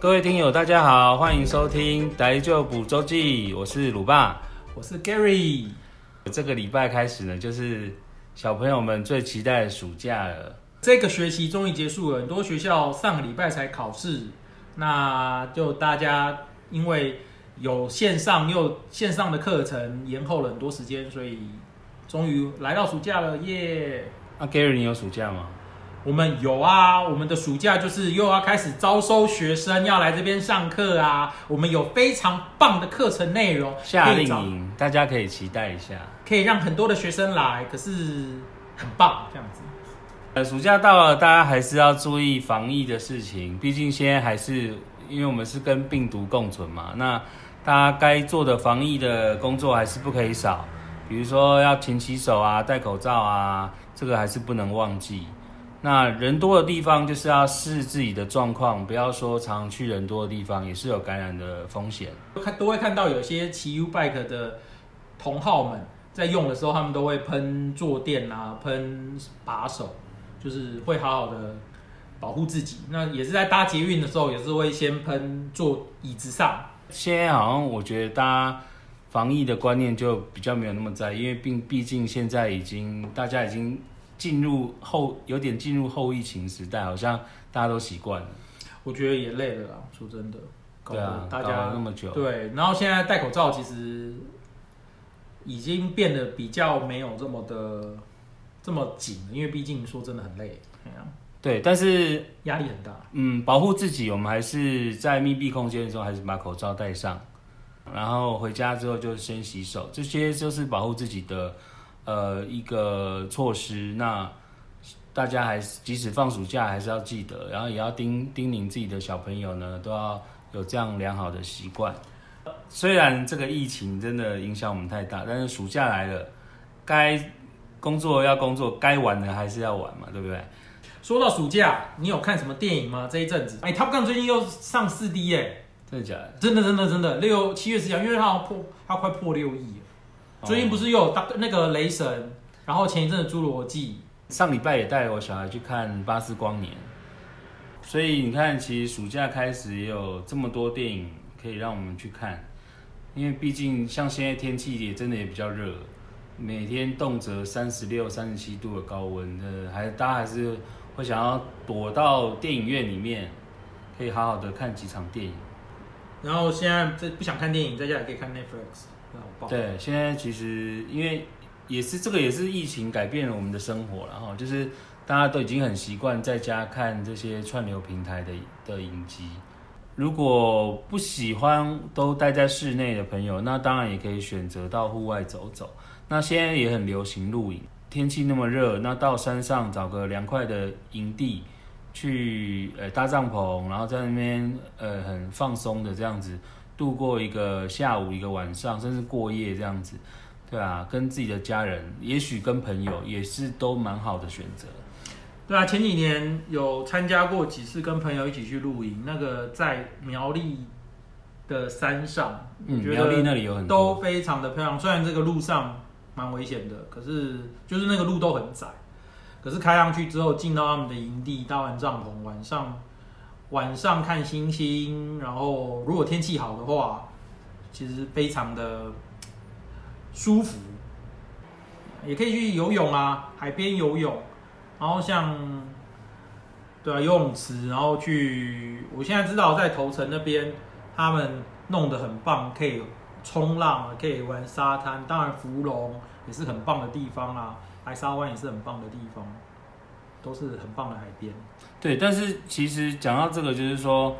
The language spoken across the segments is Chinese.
各位听友，大家好，欢迎收听《大丈夫周记》，我是鲁爸，我是 Gary。这个礼拜开始呢，就是小朋友们最期待的暑假了。这个学期终于结束了，很多学校上个礼拜才考试，那就大家因为有线上又线上的课程延后了很多时间，所以终于来到暑假了，耶！那 Gary，你有暑假吗？我们有啊，我们的暑假就是又要开始招收学生要来这边上课啊。我们有非常棒的课程内容，夏令营，大家可以期待一下，可以让很多的学生来，可是很棒这样子。呃，暑假到了，大家还是要注意防疫的事情，毕竟现在还是因为我们是跟病毒共存嘛，那大家该做的防疫的工作还是不可以少，比如说要勤洗手啊，戴口罩啊，这个还是不能忘记。那人多的地方就是要视自己的状况，不要说常常去人多的地方，也是有感染的风险。看都会看到有些骑 U bike 的同好们在用的时候，他们都会喷坐垫啊，喷把手，就是会好好的保护自己。那也是在搭捷运的时候，也是会先喷坐椅子上。现在好像我觉得大家防疫的观念就比较没有那么在，因为毕毕竟现在已经大家已经。进入后有点进入后疫情时代，好像大家都习惯了。我觉得也累了啦，说真的。对啊，大家搞了那么久。对，然后现在戴口罩其实已经变得比较没有这么的这么紧了，因为毕竟说真的很累。对，但是压力很大。嗯，保护自己，我们还是在密闭空间的时候，还是把口罩戴上。然后回家之后就先洗手，这些就是保护自己的。呃，一个措施，那大家还是即使放暑假，还是要记得，然后也要叮叮咛自己的小朋友呢，都要有这样良好的习惯。虽然这个疫情真的影响我们太大，但是暑假来了，该工作要工作，该玩的还是要玩嘛，对不对？说到暑假，你有看什么电影吗？这一阵子，哎，Top Gun 最近又上四 D 耶，真的假的？真的真的真的，六七月十号，因为它要破，它快破六亿。最近不是又有那个雷神，然后前一阵的侏罗纪，上礼拜也带我小孩去看《巴斯光年》，所以你看，其实暑假开始也有这么多电影可以让我们去看，因为毕竟像现在天气也真的也比较热，每天动辄三十六、三十七度的高温，呃，还大家还是会想要躲到电影院里面，可以好好的看几场电影。然后现在这不想看电影，在家也可以看 Netflix。对，现在其实因为也是这个也是疫情改变了我们的生活，然后就是大家都已经很习惯在家看这些串流平台的的影集。如果不喜欢都待在室内的朋友，那当然也可以选择到户外走走。那现在也很流行露营，天气那么热，那到山上找个凉快的营地去呃搭帐篷，然后在那边呃很放松的这样子。度过一个下午，一个晚上，甚至过夜这样子，对啊，跟自己的家人，也许跟朋友也是都蛮好的选择。对啊，前几年有参加过几次跟朋友一起去露营，那个在苗栗的山上，嗯，苗栗那里有很多都非常的漂亮。虽然这个路上蛮危险的，可是就是那个路都很窄，可是开上去之后，进到他们的营地，搭完帐篷，晚上。晚上看星星，然后如果天气好的话，其实非常的舒服。也可以去游泳啊，海边游泳，然后像对啊游泳池，然后去。我现在知道在头城那边，他们弄得很棒，可以冲浪，可以玩沙滩。当然，福隆也是很棒的地方啊，白沙湾也是很棒的地方。都是很棒的海边，对。但是其实讲到这个，就是说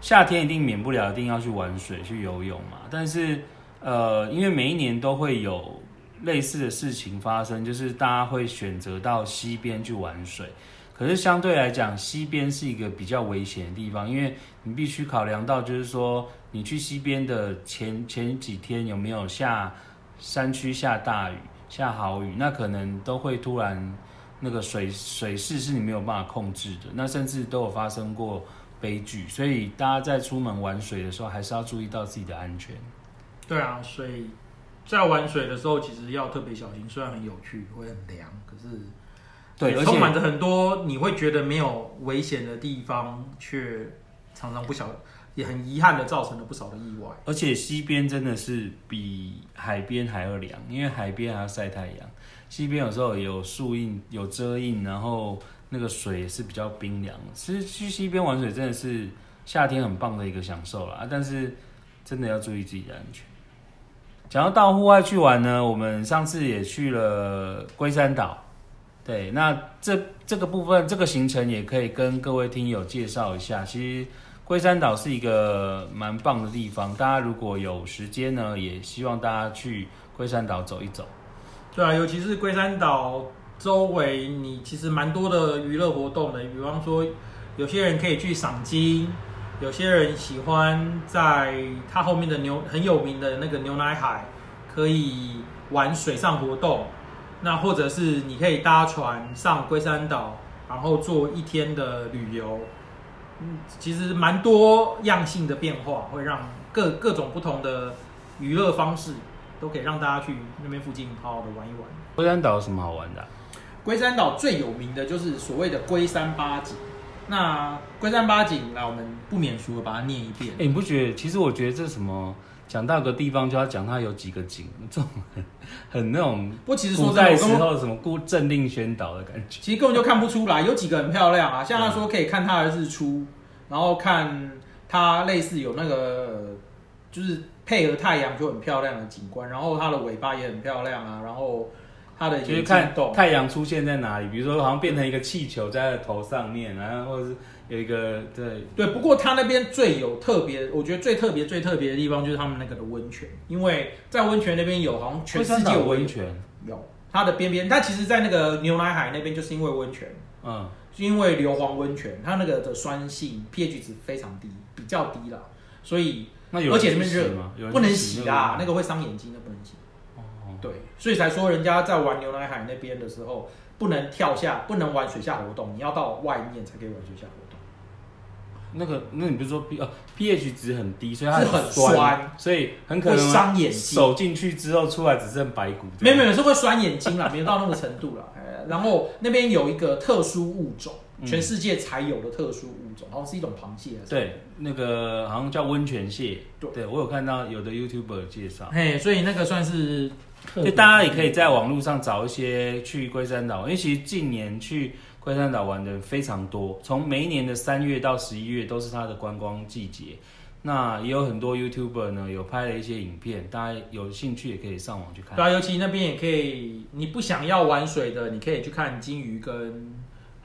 夏天一定免不了一定要去玩水、去游泳嘛。但是呃，因为每一年都会有类似的事情发生，就是大家会选择到溪边去玩水。可是相对来讲，溪边是一个比较危险的地方，因为你必须考量到，就是说你去溪边的前前几天有没有下山区下大雨、下豪雨，那可能都会突然。那个水水势是你没有办法控制的，那甚至都有发生过悲剧，所以大家在出门玩水的时候，还是要注意到自己的安全。对啊，所以在玩水的时候，其实要特别小心。虽然很有趣，会很凉，可是对，充满着很多你会觉得没有危险的地方，却常常不小也很遗憾的造成了不少的意外。而且西边真的是比海边还要凉，因为海边还要晒太阳，西边有时候有树荫有遮荫，然后那个水也是比较冰凉。其实去西边玩水真的是夏天很棒的一个享受啦，但是真的要注意自己的安全。讲到到户外去玩呢，我们上次也去了龟山岛。对，那这这个部分，这个行程也可以跟各位听友介绍一下。其实龟山岛是一个蛮棒的地方，大家如果有时间呢，也希望大家去龟山岛走一走。对啊，尤其是龟山岛周围，你其实蛮多的娱乐活动的。比方说，有些人可以去赏金，有些人喜欢在它后面的牛很有名的那个牛奶海，可以玩水上活动。那或者是你可以搭船上龟山岛，然后做一天的旅游，嗯，其实蛮多样性的变化，会让各各种不同的娱乐方式都可以让大家去那边附近好好的玩一玩。龟山岛有什么好玩的啊？龟山岛最有名的就是所谓的龟山八景。那龟山八景，那我们不免俗的把它念一遍。哎，你不觉得？其实我觉得这什么？讲到个地方就要讲它有几个景，这种很，很那种。不过其实说古代时候什么孤政令宣导的感觉，其实根本就看不出来。有几个很漂亮啊，像他说可以看它的日出，然后看它类似有那个，就是配合太阳就很漂亮的景观，然后它的尾巴也很漂亮啊，然后它的就是看太阳出现在哪里，比如说好像变成一个气球在它的头上面，然后或者是。有一个对。对，不过它那边最有特别，我觉得最特别、最特别的地方就是他们那个的温泉，因为在温泉那边有好像全世界有温泉，有它的边边，它其实，在那个牛奶海那边，就是因为温泉，嗯，是因为硫磺温泉，它那个的酸性 pH 值非常低，比较低了，所以那有而且那边热，不能洗啦，那个会伤眼睛那，不能洗。哦，对，所以才说人家在玩牛奶海那边的时候，不能跳下，不能玩水下活动，你要到外面才可以玩水下活动。那个，那你比如说 P 呃 pH 值很低，所以它是很酸，所以很可能伤眼睛。手进去之后出来只剩白骨。没有没有，是会酸眼睛啦，没有到那个程度啦。然后那边有一个特殊物种，全世界才有的特殊物种，好像是一种螃蟹。对，那个好像叫温泉蟹。对，对我有看到有的 YouTuber 介绍。嘿，所以那个算是，就大家也可以在网络上找一些去龟山岛，因为其实近年去。龟山岛玩的人非常多，从每一年的三月到十一月都是它的观光季节。那也有很多 YouTuber 呢，有拍了一些影片，大家有兴趣也可以上网去看。对啊，尤其那边也可以，你不想要玩水的，你可以去看金鱼跟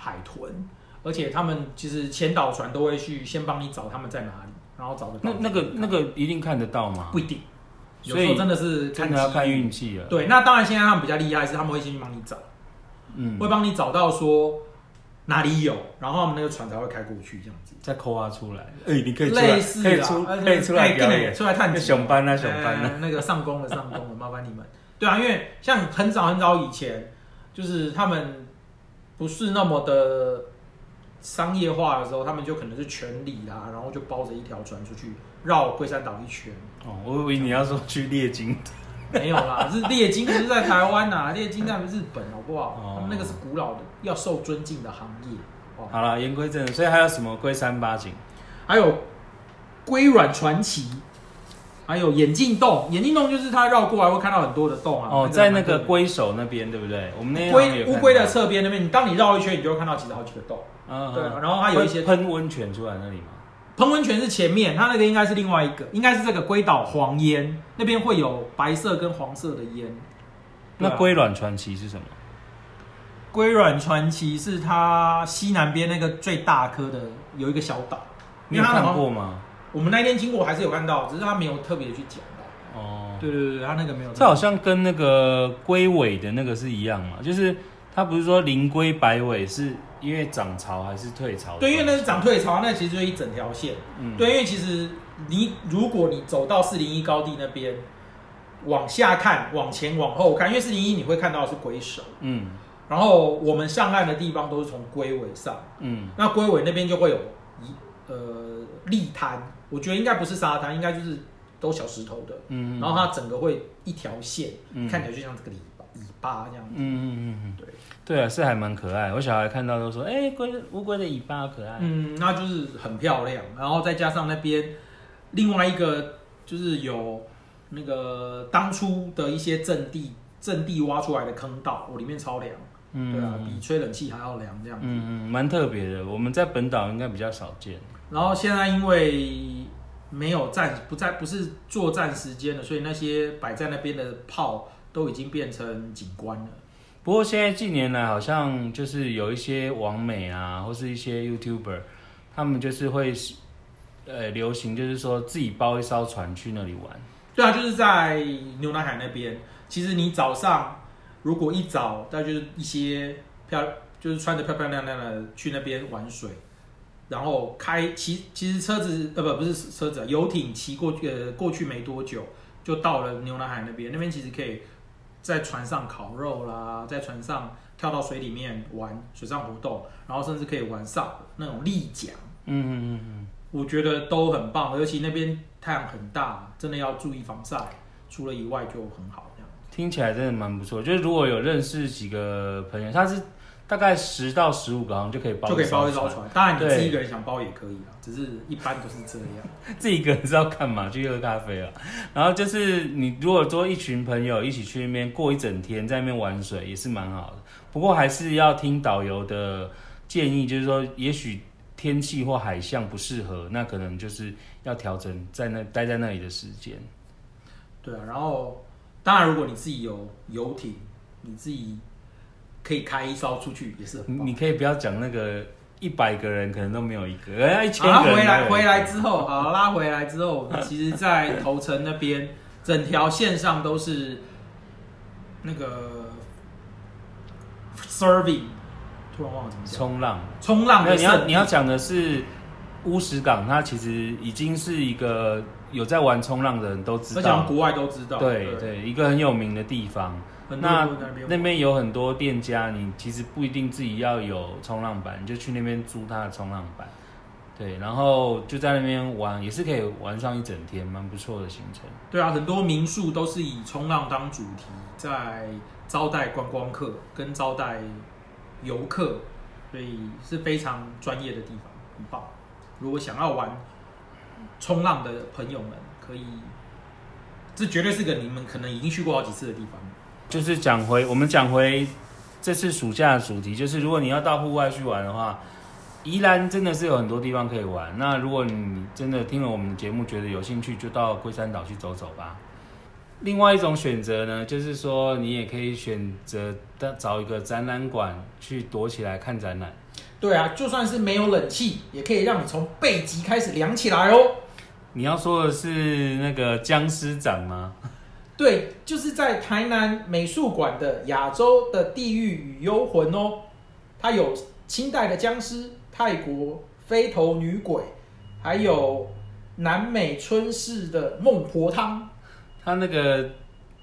海豚，而且他们其实前导船都会去先帮你找他们在哪里，然后找得到。那那个那个一定看得到吗？不一定，有时候真的是看运气了。对，那当然现在他们比较厉害是他们会先去帮你找。嗯，会帮你找到说哪里有，然后我们那个船才会开过去，这样子再抠挖出来。哎、欸，你可以类似可以出可以出来表演，出来探班啊，熊班啊，那个上工了，上工了，麻烦你们。对啊，因为像很早很早以前，就是他们不是那么的商业化的时候，他们就可能是全里啊，然后就包着一条船出去绕龟山岛一圈。哦，我以为你要说去猎鲸。没有啦，是猎鲸不是在台湾呐，猎鲸在日本，好不好？他们那个是古老的，要受尊敬的行业。哦，好了，言归正传，所以还有什么龟山八景？还有龟卵传奇，还有眼镜洞。眼镜洞就是它绕过来会看到很多的洞啊。哦，在那个龟首那边，对不对？我们那龟乌龟的侧边那边，你当你绕一圈，你就会看到其实好几个洞。嗯，对。然后它有一些喷温泉出来那里吗？喷温泉是前面，它那个应该是另外一个，应该是这个龟岛黄烟那边会有白色跟黄色的烟。那龟卵传奇是什么？龟卵传奇是它西南边那个最大颗的，有一个小岛。你有看过吗？我们那天经过还是有看到，只是他没有特别去讲到。哦，对对对，他那个没有。这好像跟那个龟尾的那个是一样嘛，就是他不是说灵龟摆尾是。因为涨潮还是退潮？对，因为那是涨退潮，那其实就是一整条线。嗯，对，因为其实你如果你走到四零一高地那边，往下看、往前、往后看，因为四零一你会看到的是龟首。嗯，然后我们上岸的地方都是从龟尾上。嗯，那龟尾那边就会有一呃立滩，我觉得应该不是沙滩，应该就是都小石头的。嗯，然后它整个会一条线，看起来就像这个尾巴尾巴这样子。嗯嗯嗯嗯，对对啊，是还蛮可爱。我小孩看到都说，哎、欸，龟乌龟的尾巴好可爱。嗯，那就是很漂亮。然后再加上那边另外一个就是有那个当初的一些阵地阵地挖出来的坑道，我里面超凉。嗯，对啊，比吹冷气还要凉这样子。嗯嗯，蛮特别的。我们在本岛应该比较少见。然后现在因为没有战不在不是作战时间了，所以那些摆在那边的炮都已经变成景观了。不过现在近年来好像就是有一些网美啊，或是一些 YouTuber，他们就是会呃流行，就是说自己包一艘船去那里玩。对啊，就是在牛奶海那边。其实你早上。如果一早，那就是一些漂，就是穿的漂漂亮亮的去那边玩水，然后开骑，其实车子呃不不是车子，游艇骑过去呃过去没多久，就到了牛南海那边。那边其实可以在船上烤肉啦，在船上跳到水里面玩水上活动，然后甚至可以玩上那种立桨。嗯嗯嗯，我觉得都很棒，尤其那边太阳很大，真的要注意防晒，除了以外就很好这样。听起来真的蛮不错，就是如果有认识几个朋友，他是大概十到十五个好像，就可以包就可以包一艘船。当然你自己一个人想包也可以啊，只是一般都是这样。自己一个人是要干嘛？去喝咖啡啊。然后就是你如果说一群朋友一起去那边过一整天，在那边玩水也是蛮好的。不过还是要听导游的建议，就是说也许天气或海象不适合，那可能就是要调整在那待在那里的时间。对啊，然后。当然，如果你自己有游艇，你自己可以开一艘出去也是很棒。你可以不要讲那个一百个人可能都没有一个，一千个人。回来回来之后，好拉回来之后，其实，在头城那边，整条线上都是那个 serving，突然忘了怎么讲。冲浪，冲浪的。你要你要讲的是乌石港，它其实已经是一个。有在玩冲浪的人都知道，而且国外都知道。对对，对，一个很有名的地方。那那边有很多店家，你其实不一定自己要有冲浪板，你就去那边租他的冲浪板。对，然后就在那边玩，也是可以玩上一整天，蛮不错的行程。对啊，很多民宿都是以冲浪当主题，在招待观光客跟招待游客，所以是非常专业的地方，很棒。如果想要玩。冲浪的朋友们可以，这绝对是个你们可能已经去过好几次的地方。就是讲回我们讲回这次暑假的主题，就是如果你要到户外去玩的话，宜兰真的是有很多地方可以玩。那如果你真的听了我们的节目觉得有兴趣，就到龟山岛去走走吧。另外一种选择呢，就是说你也可以选择找一个展览馆去躲起来看展览。对啊，就算是没有冷气，也可以让你从背脊开始凉起来哦。你要说的是那个僵尸展吗？对，就是在台南美术馆的亚洲的地狱与幽魂哦。它有清代的僵尸、泰国飞头女鬼，还有南美春式的孟婆汤。它那个。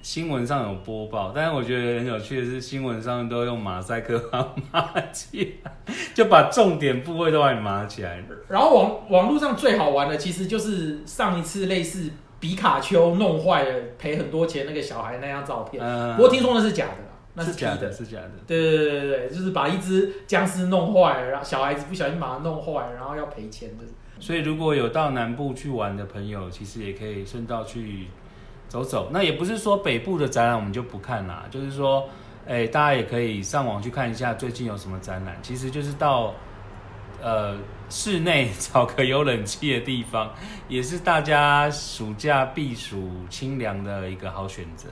新闻上有播报，但是我觉得很有趣的是，新闻上都用马赛克把它码起来，就把重点部位都给码起来。然后网网络上最好玩的，其实就是上一次类似皮卡丘弄坏了赔很多钱那个小孩那张照片。嗯，不过听说那是假的啦，那是假的，是假的。对对对对对，就是把一只僵尸弄坏了，然后小孩子不小心把它弄坏了，然后要赔钱的。所以如果有到南部去玩的朋友，其实也可以顺道去。走走，那也不是说北部的展览我们就不看啦，就是说，哎、欸，大家也可以上网去看一下最近有什么展览。其实就是到，呃，室内找个有冷气的地方，也是大家暑假避暑清凉的一个好选择。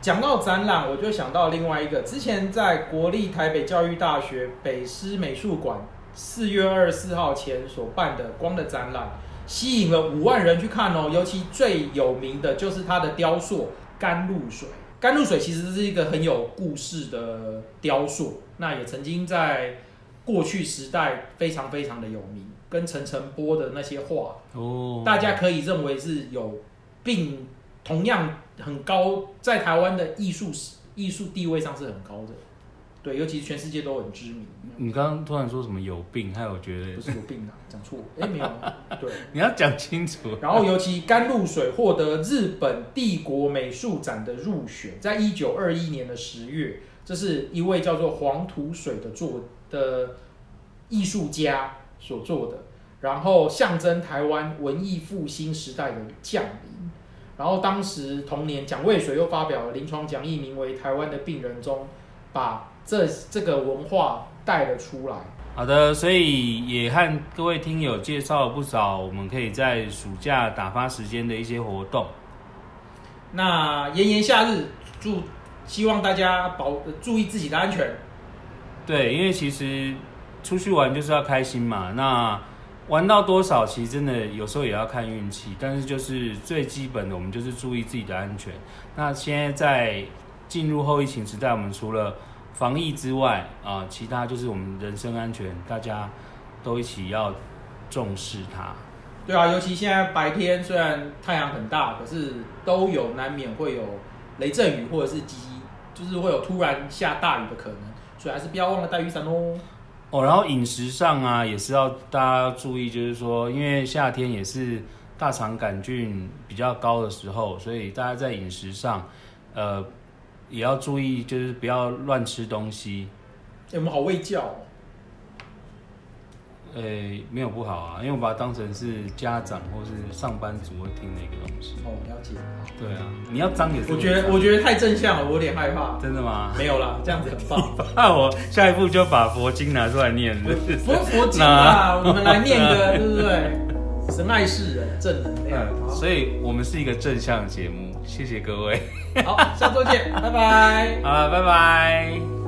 讲到展览，我就想到另外一个，之前在国立台北教育大学北师美术馆四月二十四号前所办的光的展览。吸引了五万人去看哦，尤其最有名的就是它的雕塑甘露水。甘露水其实是一个很有故事的雕塑，那也曾经在过去时代非常非常的有名，跟陈澄波的那些画哦，大家可以认为是有并同样很高，在台湾的艺术艺术地位上是很高的。对，尤其是全世界都很知名。你刚刚突然说什么有病，害我觉得不是有病啊，讲错，哎、欸，没有，对，你要讲清楚。然后尤其甘露水获得日本帝国美术展的入选，在一九二一年的十月，这是一位叫做黄土水的作的艺术家所做的，然后象征台湾文艺复兴时代的降临。然后当时同年，蒋渭水又发表了临床讲义，名为《台湾的病人》中，把这这个文化带了出来。好的，所以也和各位听友介绍了不少，我们可以在暑假打发时间的一些活动。那炎炎夏日，祝希望大家保注意自己的安全。对，因为其实出去玩就是要开心嘛。那玩到多少，其实真的有时候也要看运气，但是就是最基本的，我们就是注意自己的安全。那现在在进入后疫情时代，我们除了防疫之外啊，其他就是我们人身安全，大家都一起要重视它。对啊，尤其现在白天虽然太阳很大，可是都有难免会有雷阵雨或者是急，就是会有突然下大雨的可能，所以还是不要忘了带雨伞哦。哦，然后饮食上啊，也是要大家注意，就是说，因为夏天也是大肠杆菌比较高的时候，所以大家在饮食上，呃，也要注意，就是不要乱吃东西。欸，我们好卫教哦。呃、欸，没有不好啊，因为我把它当成是家长或是上班族会听的一个东西。哦，了解。对啊，你要脏也是。我觉得我觉得太正向了，我有点害怕。真的吗？没有啦，这样子很棒。那我下一步就把佛经拿出来念了。不是佛经啊，我们来念个，对不对？神爱世人，正能量。所以我们是一个正向的节目，谢谢各位。好，下周见，拜拜。好了，拜拜。